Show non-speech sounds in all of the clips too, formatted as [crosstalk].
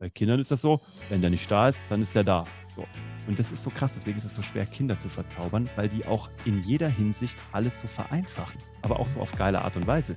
Bei Kindern ist das so, wenn der nicht da ist, dann ist der da. So. Und das ist so krass, deswegen ist es so schwer, Kinder zu verzaubern, weil die auch in jeder Hinsicht alles so vereinfachen. Aber auch so auf geile Art und Weise.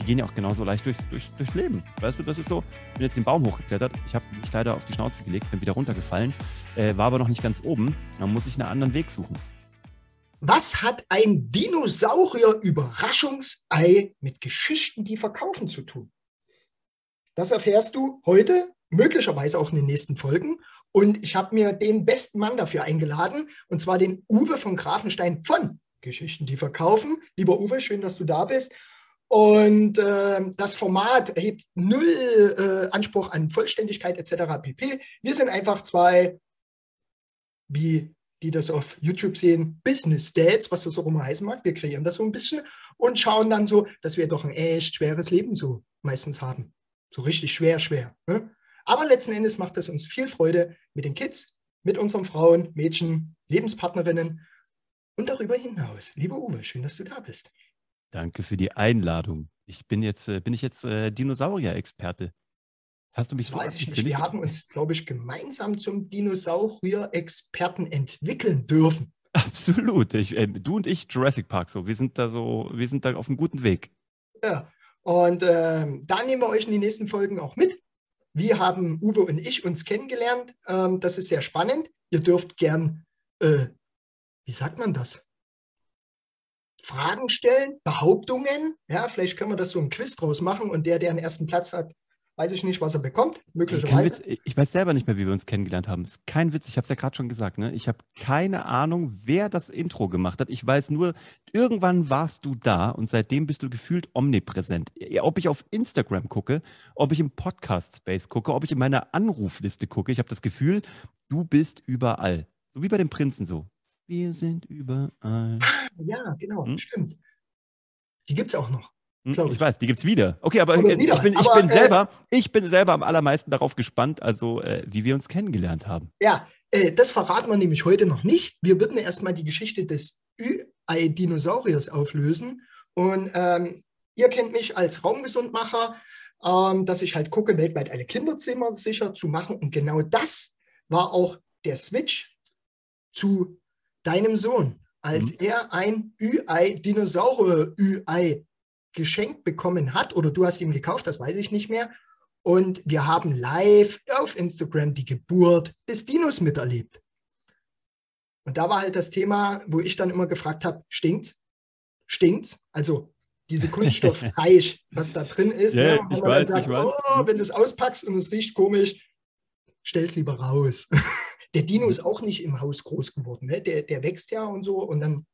Die gehen ja auch genauso leicht durchs, durchs, durchs Leben. Weißt du, das ist so, ich bin jetzt den Baum hochgeklettert, ich habe mich leider auf die Schnauze gelegt, bin wieder runtergefallen, äh, war aber noch nicht ganz oben. Dann muss ich einen anderen Weg suchen. Was hat ein Dinosaurier-Überraschungsei mit Geschichten, die verkaufen zu tun? Das erfährst du heute, möglicherweise auch in den nächsten Folgen. Und ich habe mir den besten Mann dafür eingeladen, und zwar den Uwe von Grafenstein von Geschichten, die verkaufen. Lieber Uwe, schön, dass du da bist. Und äh, das Format erhebt null äh, Anspruch an Vollständigkeit etc. pp. Wir sind einfach zwei, wie die das auf YouTube sehen, Business Dads, was das auch immer heißen mag. Wir kreieren das so ein bisschen und schauen dann so, dass wir doch ein echt schweres Leben so meistens haben. So richtig schwer, schwer. Ne? Aber letzten Endes macht es uns viel Freude mit den Kids, mit unseren Frauen, Mädchen, Lebenspartnerinnen und darüber hinaus. Lieber Uwe, schön, dass du da bist. Danke für die Einladung. Ich bin jetzt, äh, bin ich jetzt äh, Dinosaurier-Experte. Hast du mich Weiß ich nicht. Wir haben uns, glaube ich, gemeinsam zum Dinosaurier-Experten entwickeln dürfen. [laughs] Absolut. Ich, äh, du und ich, Jurassic Park, so. Wir sind da so, wir sind da auf einem guten Weg. Ja. Und äh, da nehmen wir euch in die nächsten Folgen auch mit. Wie haben Uwe und ich uns kennengelernt? Ähm, das ist sehr spannend. Ihr dürft gern, äh, wie sagt man das? Fragen stellen, Behauptungen. Ja, vielleicht können wir das so ein Quiz draus machen und der, der den ersten Platz hat, Weiß ich nicht, was er bekommt, möglicherweise. Witz, ich weiß selber nicht mehr, wie wir uns kennengelernt haben. Ist kein Witz, ich habe es ja gerade schon gesagt. Ne? Ich habe keine Ahnung, wer das Intro gemacht hat. Ich weiß nur, irgendwann warst du da und seitdem bist du gefühlt omnipräsent. Ob ich auf Instagram gucke, ob ich im Podcast-Space gucke, ob ich in meiner Anrufliste gucke, ich habe das Gefühl, du bist überall. So wie bei den Prinzen so. Wir sind überall. Ja, genau, hm? stimmt. Die gibt es auch noch. Hm, ich. ich. weiß, die gibt es wieder. Okay, aber, wieder. ich, bin, ich aber, bin äh, selber, ich bin selber am allermeisten darauf gespannt, also äh, wie wir uns kennengelernt haben. Ja, äh, das verraten wir nämlich heute noch nicht. Wir würden erstmal die Geschichte des Ü-Ei-Dinosauriers auflösen. Und ähm, ihr kennt mich als Raumgesundmacher, ähm, dass ich halt gucke, weltweit alle Kinderzimmer sicher zu machen. Und genau das war auch der Switch zu deinem Sohn, als mhm. er ein Ü-Ei-Dinosaurier-Ü-Ei geschenkt bekommen hat oder du hast ihm gekauft, das weiß ich nicht mehr. Und wir haben live auf Instagram die Geburt des Dinos miterlebt. Und da war halt das Thema, wo ich dann immer gefragt habe, stinkt's? Stinkt's? Also diese Kunststoffzeich, [laughs] was da drin ist. Ja, ne? ich weiß, sagt, ich weiß. Oh, wenn du es auspackst und es riecht komisch, stell es lieber raus. [laughs] Der Dino ist auch nicht im Haus groß geworden. Ne? Der, der wächst ja und so und dann?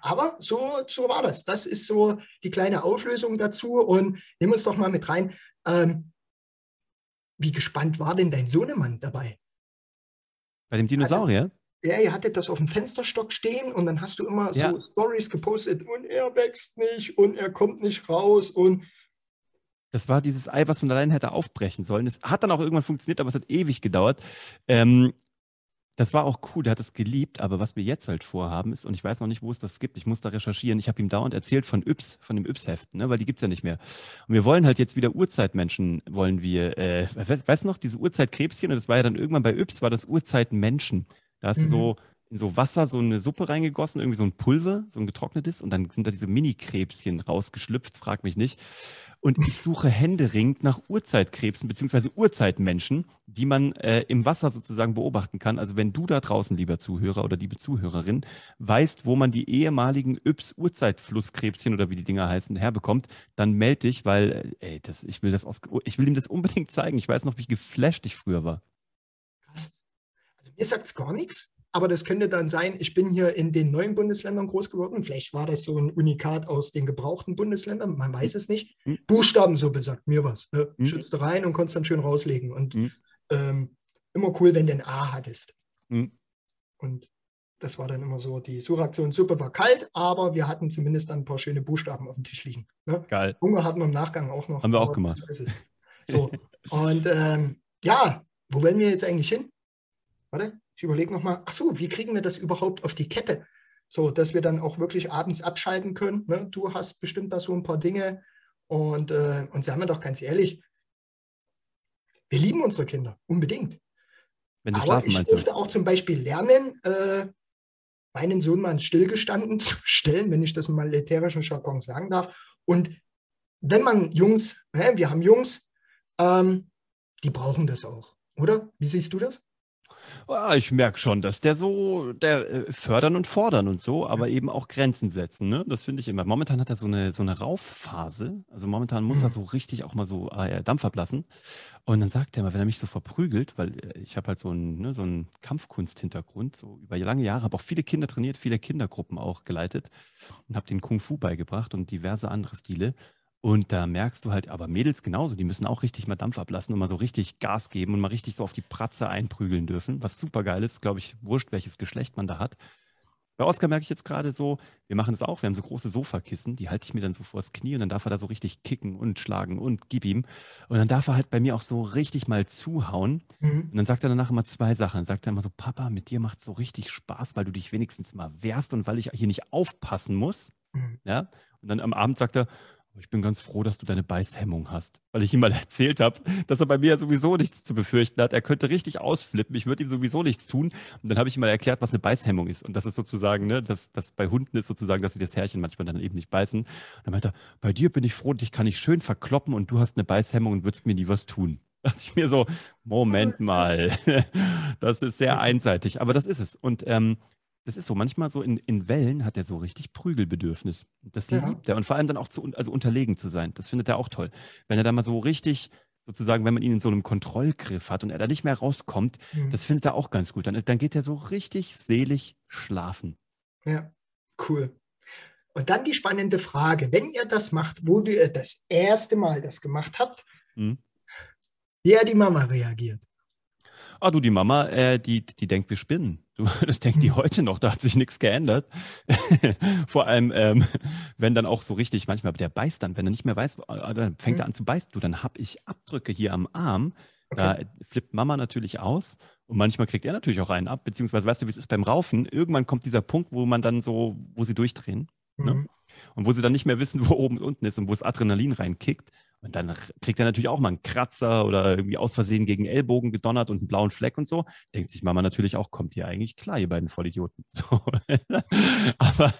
Aber so, so war das. Das ist so die kleine Auflösung dazu. Und nimm uns doch mal mit rein. Ähm, wie gespannt war denn dein Sohnemann dabei? Bei dem Dinosaurier? Ja, ihr hattet das auf dem Fensterstock stehen und dann hast du immer ja. so Stories gepostet und er wächst nicht und er kommt nicht raus und das war dieses Ei, was von allein hätte aufbrechen sollen. Es hat dann auch irgendwann funktioniert, aber es hat ewig gedauert. Ähm, das war auch cool, der hat es geliebt, aber was wir jetzt halt vorhaben ist, und ich weiß noch nicht, wo es das gibt, ich muss da recherchieren, ich habe ihm dauernd erzählt von Yps, von dem Yps-Heft, ne, weil die gibt es ja nicht mehr. Und wir wollen halt jetzt wieder Urzeitmenschen, wollen wir, äh, weißt du noch, diese Urzeitkrebschen, und das war ja dann irgendwann bei Yps, war das Urzeitmenschen. Da hast mhm. du so in so Wasser so eine Suppe reingegossen, irgendwie so ein Pulver, so ein getrocknetes, und dann sind da diese Mini-Krebschen rausgeschlüpft, frag mich nicht. Und ich suche händeringend nach Urzeitkrebsen beziehungsweise Urzeitmenschen, die man äh, im Wasser sozusagen beobachten kann. Also wenn du da draußen, lieber Zuhörer oder liebe Zuhörerin, weißt, wo man die ehemaligen Yps Urzeitflusskrebschen oder wie die Dinger heißen, herbekommt, dann melde dich, weil äh, ey, das, ich, will das aus, ich will ihm das unbedingt zeigen. Ich weiß noch, wie geflasht ich früher war. Krass. Also mir sagt es gar nichts. Aber das könnte dann sein, ich bin hier in den neuen Bundesländern groß geworden. Vielleicht war das so ein Unikat aus den gebrauchten Bundesländern, man weiß es nicht. Mhm. Buchstabensuppe sagt mir was. Ne? Mhm. Schützte rein und konntest dann schön rauslegen. Und mhm. ähm, immer cool, wenn du ein A hattest. Mhm. Und das war dann immer so, die Suchaktion Suppe war kalt, aber wir hatten zumindest dann ein paar schöne Buchstaben auf dem Tisch liegen. Ne? Geil. Hunger hatten wir im Nachgang auch noch. Haben wir auch gemacht. So, so. und ähm, ja, wo wollen wir jetzt eigentlich hin? Warte, ich überlege nochmal, ach so, wie kriegen wir das überhaupt auf die Kette? So, dass wir dann auch wirklich abends abschalten können. Ne? Du hast bestimmt da so ein paar Dinge. Und, äh, und sagen wir doch ganz ehrlich, Wir lieben unsere Kinder, unbedingt. Wenn sie Aber schlafen, ich durfte auch zum Beispiel lernen, äh, meinen Sohn mal Stillgestanden [laughs] zu stellen, wenn ich das im militärischen Jargon sagen darf. Und wenn man Jungs, ne, wir haben Jungs, ähm, die brauchen das auch, oder? Wie siehst du das? Ah, ich merke schon, dass der so, der äh, fördern und fordern und so, aber eben auch Grenzen setzen. Ne? Das finde ich immer. Momentan hat er so eine, so eine Raufphase. Also momentan muss er Mhm. so richtig auch mal so äh, Dampf ablassen. Und dann sagt er immer, wenn er mich so verprügelt, weil äh, ich habe halt so einen, ne, so einen Kampfkunst-Hintergrund, so über lange Jahre, habe auch viele Kinder trainiert, viele Kindergruppen auch geleitet und habe denen Kung Fu beigebracht und diverse andere Stile. Und da merkst du halt, aber Mädels genauso, die müssen auch richtig mal Dampf ablassen und mal so richtig Gas geben und mal richtig so auf die Pratze einprügeln dürfen, was super geil ist, glaube ich, wurscht, welches Geschlecht man da hat. Bei Oskar merke ich jetzt gerade so, wir machen das auch, wir haben so große Sofakissen, die halte ich mir dann so vors Knie und dann darf er da so richtig kicken und schlagen und gib ihm. Und dann darf er halt bei mir auch so richtig mal zuhauen. Mhm. Und dann sagt er danach immer zwei Sachen. Dann sagt er immer so, Papa, mit dir macht es so richtig Spaß, weil du dich wenigstens mal wehrst und weil ich hier nicht aufpassen muss. Mhm. Ja? Und dann am Abend sagt er, "Oh, ich bin ganz froh, dass du deine Beißhemmung hast. Weil ich ihm mal [laughs] erzählt habe, dass er bei mir sowieso nichts zu befürchten hat. Er könnte richtig ausflippen. Ich würde ihm sowieso nichts tun. Und dann habe ich ihm mal erklärt, was eine Beißhemmung ist. Und das ist sozusagen, ne, dass das bei Hunden ist sozusagen, dass sie das Härchen manchmal dann eben nicht beißen. Und dann meinte er, bei dir bin ich froh, dich kann ich schön verkloppen und du hast eine Beißhemmung und würdest mir nie was tun. [laughs] Da dachte ich mir so, Moment [laughs] mal, das ist sehr einseitig, aber das ist es. Und ähm, das ist so, manchmal so in, in Wellen hat er so richtig Prügelbedürfnis. Das Ja. liebt er. Und vor allem dann auch zu, also unterlegen zu sein. Das findet er auch toll. Wenn er da mal so richtig, sozusagen, wenn man ihn in so einem Kontrollgriff hat und er da nicht mehr rauskommt, Mhm. das findet er auch ganz gut. Dann, dann geht er so richtig selig schlafen. Ja, cool. Und dann die spannende Frage, wenn ihr das macht, wo ihr das erste Mal das gemacht habt, Hm? wie hat die Mama reagiert? Ah, du, die Mama, äh, die, die denkt, wir spinnen. Du, [laughs] das denkt die Mhm. heute noch, da hat sich nichts geändert. [laughs] Vor allem, ähm, wenn dann auch so richtig, manchmal, der beißt dann, wenn er nicht mehr weiß, äh, dann fängt Mhm. er an zu beißen. Du, dann habe ich Abdrücke hier am Arm. Da flippt Mama natürlich aus und manchmal kriegt er natürlich auch einen ab, beziehungsweise weißt du, wie es ist beim Raufen. Irgendwann kommt dieser Punkt, wo man dann so, wo sie durchdrehen ne? Mhm. und wo sie dann nicht mehr wissen, [laughs] wo oben und unten ist und wo das Adrenalin reinkickt. Und dann kriegt er natürlich auch mal einen Kratzer oder irgendwie aus Versehen gegen Ellbogen gedonnert und einen blauen Fleck und so. Denkt sich Mama natürlich auch, kommt ihr eigentlich klar, ihr beiden Vollidioten. [laughs] So. Aber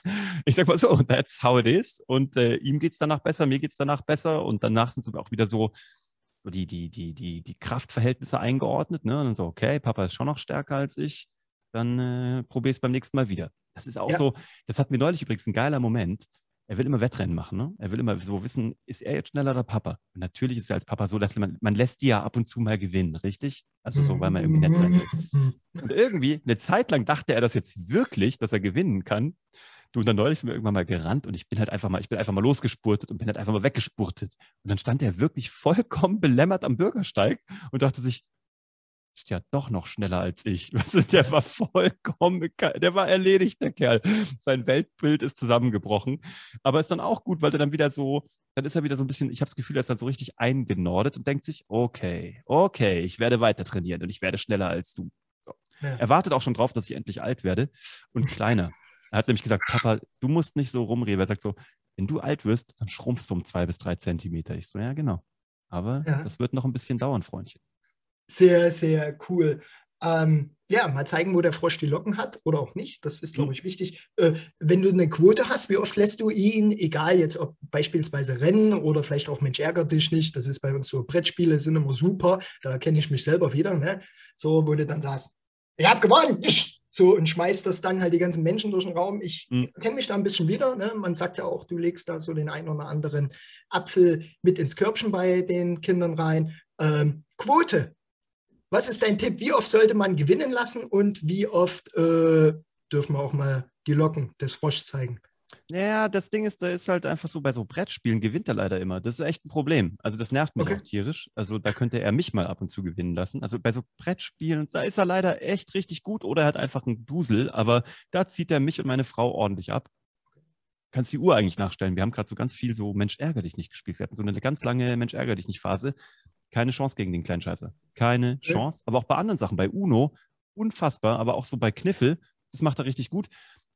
ich sag mal so, that's how it is. Und äh, ihm geht's danach besser, mir geht's danach besser. Und danach sind auch wieder so, so die, die, die, die, die Kraftverhältnisse eingeordnet. Ne? Und dann so, okay, Papa ist schon noch stärker als ich. Dann äh, probier es beim nächsten Mal wieder. Das ist auch Ja. so, das hat mir neulich übrigens ein geiler Moment. Er will immer Wettrennen machen. Ne? Er will immer so wissen, ist er jetzt schneller oder Papa? Und natürlich ist er als Papa so, dass man, man lässt die ja ab und zu mal gewinnen, richtig? Also so, weil man irgendwie nett sein will. Mhm. Und irgendwie, eine Zeit lang dachte er das jetzt wirklich, dass er gewinnen kann. Du, und dann neulich sind wir irgendwann mal gerannt und ich bin halt einfach mal, ich bin einfach mal losgespurtet und bin halt einfach mal weggespurtet. Und dann stand er wirklich vollkommen belämmert am Bürgersteig und dachte sich, ist ja doch noch schneller als ich. Du, [laughs] der war vollkommen, der war erledigt, der Kerl. Sein Weltbild ist zusammengebrochen. Aber ist dann auch gut, weil er dann wieder so, dann ist er wieder so ein bisschen, ich habe das Gefühl, er ist dann so richtig eingenordet und denkt sich, okay, okay, ich werde weiter trainieren und ich werde schneller als du. Ja. Er wartet auch schon drauf, dass ich endlich alt werde und [laughs] kleiner. Er hat nämlich gesagt, Papa, du musst nicht so rumreden. Er sagt so, wenn du alt wirst, dann schrumpfst du um zwei bis drei Zentimeter. Ich so, ja, genau. Aber Ja. das wird noch ein bisschen dauern, Freundchen. Sehr, sehr cool. Ähm, ja, mal zeigen, wo der Frosch die Locken hat oder auch nicht. Das ist, glaube Mhm. ich, wichtig. Äh, wenn du eine Quote hast, wie oft lässt du ihn, egal jetzt ob beispielsweise Rennen oder vielleicht auch Mensch ärgert dich nicht, das ist bei uns so, Brettspiele sind immer super, da kenne ich mich selber wieder, ne? So, wo du dann sagst, ich habe gewonnen, ich! So, und schmeißt das dann halt die ganzen Menschen durch den Raum. Ich Mhm. kenne mich da ein bisschen wieder. Ne? Man sagt ja auch, du legst da so den einen oder anderen Apfel mit ins Körbchen bei den Kindern rein. Ähm, Quote. Was ist dein Tipp? Wie oft sollte man gewinnen lassen und wie oft äh, dürfen wir auch mal die Locken des Froschs zeigen? Ja, das Ding ist, da ist halt einfach so, bei so Brettspielen gewinnt er leider immer. Das ist echt ein Problem. Also das nervt mich Okay. auch tierisch. Also da könnte er mich mal ab und zu gewinnen lassen. Also bei so Brettspielen, da ist er leider echt richtig gut oder er hat einfach einen Dusel, aber da zieht er mich und meine Frau ordentlich ab. Kannst die Uhr eigentlich nachstellen. Wir haben gerade so ganz viel so Mensch ärger dich nicht gespielt. Wir hatten so eine ganz lange Mensch ärger dich nicht Phase. Keine Chance gegen den kleinen Scheißer. Keine Okay. Chance. Aber auch bei anderen Sachen, bei Uno, unfassbar, aber auch so bei Kniffel, das macht er richtig gut.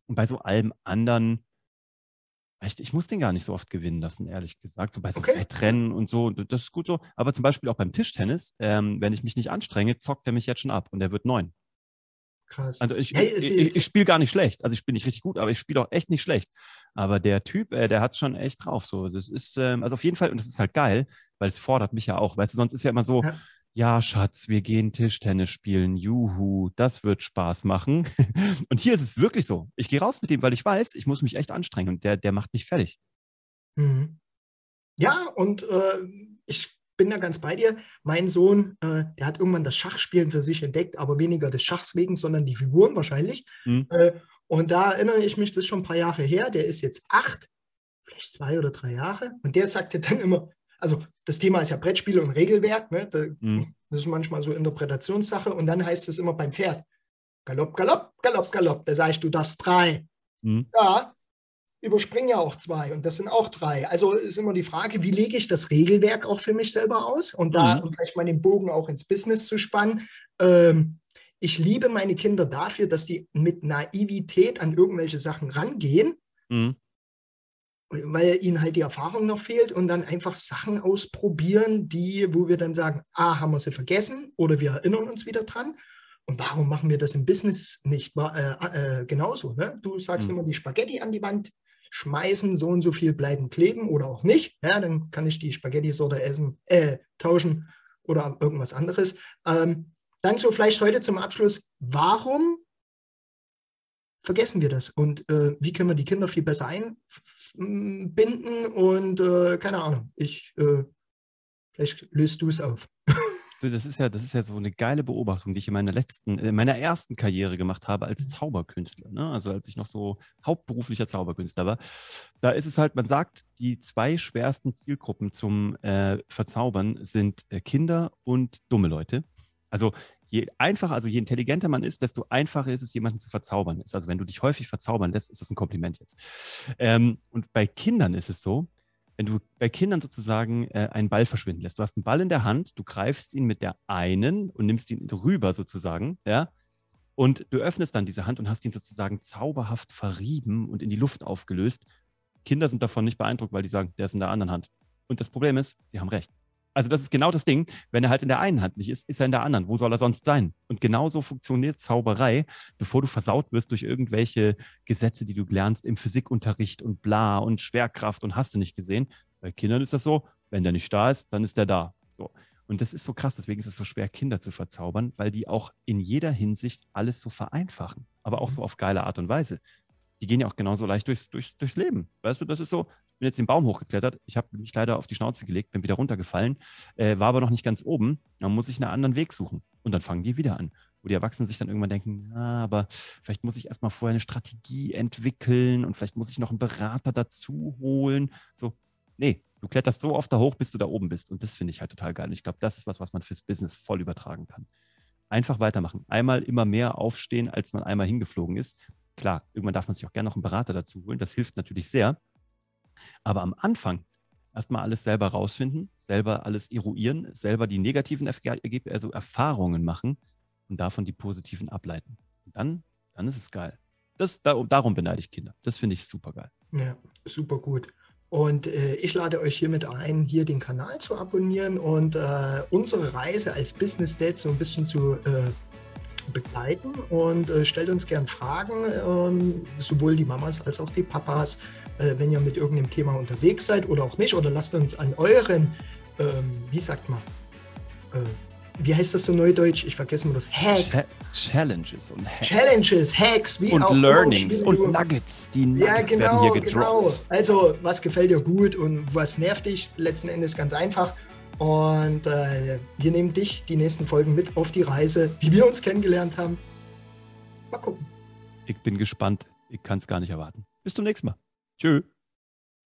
Und bei so allem anderen, Ich, ich muss den gar nicht so oft gewinnen lassen, ehrlich gesagt. So bei so Okay. Wettrennen und so, das ist gut so. Aber zum Beispiel auch beim Tischtennis, ähm, wenn ich mich nicht anstrenge, zockt er mich jetzt schon ab und er wird neun. Krass. Also ich, es ich, ich, ich spiele gar nicht schlecht. Also ich spiele nicht richtig gut, aber ich spiele auch echt nicht schlecht. Aber der Typ, äh, der hat schon echt drauf. So, das ist ähm, also auf jeden Fall und das ist halt geil, weil es fordert mich ja auch. Weißt du, sonst ist ja immer so, Ja. ja, Schatz, wir gehen Tischtennis spielen. Juhu, das wird Spaß machen. [laughs] und hier ist es wirklich so. Ich gehe raus mit dem, weil ich weiß, ich muss mich echt anstrengen und der, der macht mich fertig. Mhm. Ja, und äh, ich bin da ganz bei dir. Mein Sohn, äh, der hat irgendwann das Schachspielen für sich entdeckt, aber weniger des Schachs wegen, sondern die Figuren wahrscheinlich. Mhm. Äh, und da erinnere ich mich, das ist schon ein paar Jahre her. Der ist jetzt acht, vielleicht zwei oder drei Jahre. Und der sagte dann immer, also das Thema ist ja Brettspiele und Regelwerk. Ne? Da, Mhm. Das ist manchmal so Interpretationssache. Und dann heißt es immer beim Pferd, Galopp, Galopp, Galopp, Galopp. Da sage ich, du darfst drei. Mhm. Ja, überspringen ja auch zwei und das sind auch drei. Also ist immer die Frage, wie lege ich das Regelwerk auch für mich selber aus? Und da, Mhm. um vielleicht mal den Bogen auch ins Business zu spannen, ähm, ich liebe meine Kinder dafür, dass die mit Naivität an irgendwelche Sachen rangehen, Mhm. weil ihnen halt die Erfahrung noch fehlt und dann einfach Sachen ausprobieren, die, wo wir dann sagen, ah, haben wir sie vergessen oder wir erinnern uns wieder dran. Und warum machen wir das im Business nicht äh, äh, genauso? Ne? Du sagst Mhm. immer die Spaghetti an die Wand, schmeißen, so und so viel bleiben kleben oder auch nicht. Ja, dann kann ich die Spaghetti-Sorte essen, äh, tauschen oder irgendwas anderes. Ähm, dann so vielleicht heute zum Abschluss, warum vergessen wir das? Und äh, wie können wir die Kinder viel besser einbinden? Und äh, keine Ahnung, ich, äh, vielleicht löst du es auf. Das ist ja, das ist ja so eine geile Beobachtung, die ich in meiner letzten, in meiner ersten Karriere gemacht habe als Zauberkünstler. Ne? Also als ich noch so hauptberuflicher Zauberkünstler war. Da ist es halt, man sagt, die zwei schwersten Zielgruppen zum äh, Verzaubern sind äh, Kinder und dumme Leute. Also je einfacher, also je intelligenter man ist, desto einfacher ist es, jemanden zu verzaubern. Also wenn du dich häufig verzaubern lässt, ist das ein Kompliment jetzt. Ähm, und bei Kindern ist es so, wenn du bei Kindern sozusagen äh, einen Ball verschwinden lässt. Du hast einen Ball in der Hand, du greifst ihn mit der einen und nimmst ihn rüber sozusagen, ja, und du öffnest dann diese Hand und hast ihn sozusagen zauberhaft verrieben und in die Luft aufgelöst. Kinder sind davon nicht beeindruckt, weil die sagen, der ist in der anderen Hand. Und das Problem ist, sie haben recht. Also das ist genau das Ding. Wenn er halt in der einen Hand nicht ist, ist er in der anderen. Wo soll er sonst sein? Und genauso funktioniert Zauberei, bevor du versaut wirst durch irgendwelche Gesetze, die du lernst im Physikunterricht und bla und Schwerkraft und hast du nicht gesehen. Bei Kindern ist das so, wenn der nicht da ist, dann ist der da. So. Und das ist so krass, deswegen ist es so schwer, Kinder zu verzaubern, weil die auch in jeder Hinsicht alles so vereinfachen, aber auch so auf geile Art und Weise. Die gehen ja auch genauso leicht durchs, durchs, durchs Leben. Weißt du, das ist so, bin jetzt den Baum hochgeklettert, ich habe mich leider auf die Schnauze gelegt, bin wieder runtergefallen, äh, war aber noch nicht ganz oben, dann muss ich einen anderen Weg suchen. Und dann fangen die wieder an. Wo die Erwachsenen sich dann irgendwann denken, ah, aber vielleicht muss ich erstmal vorher eine Strategie entwickeln und vielleicht muss ich noch einen Berater dazu holen. So, nee, du kletterst so oft da hoch, bis du da oben bist. Und das finde ich halt total geil. Und ich glaube, das ist was, was man fürs Business voll übertragen kann. Einfach weitermachen. Einmal immer mehr aufstehen, als man einmal hingeflogen ist. Klar, irgendwann darf man sich auch gerne noch einen Berater dazu holen. Das hilft natürlich sehr. Aber am Anfang erstmal alles selber rausfinden, selber alles eruieren, selber die negativen also Erfahrungen machen und davon die positiven ableiten. Und dann, dann ist es geil. Das, da, darum beneide ich Kinder. Das finde ich super geil. Ja, super gut. Und äh, ich lade euch hiermit ein, hier den Kanal zu abonnieren und äh, unsere Reise als Business Dad so ein bisschen zu äh, begleiten. Und äh, stellt uns gern Fragen, ähm, sowohl die Mamas als auch die Papas, äh, wenn ihr mit irgendeinem Thema unterwegs seid oder auch nicht. Oder lasst uns an euren, ähm, wie sagt man, äh, wie heißt das so neudeutsch? Ich vergesse mal das. Hacks. Cha Challenges und Hacks. Challenges, Hacks, wie und auch Learnings immer, wie du- und Nuggets. Die Nuggets ja, genau, werden hier genau. gedroppt. Also, was gefällt dir gut und was nervt dich? Letzten Endes ganz einfach. Und äh, wir nehmen dich die nächsten Folgen mit auf die Reise, wie wir uns kennengelernt haben. Mal gucken. Ich bin gespannt. Ich kann es gar nicht erwarten. Bis zum nächsten Mal. Tschö.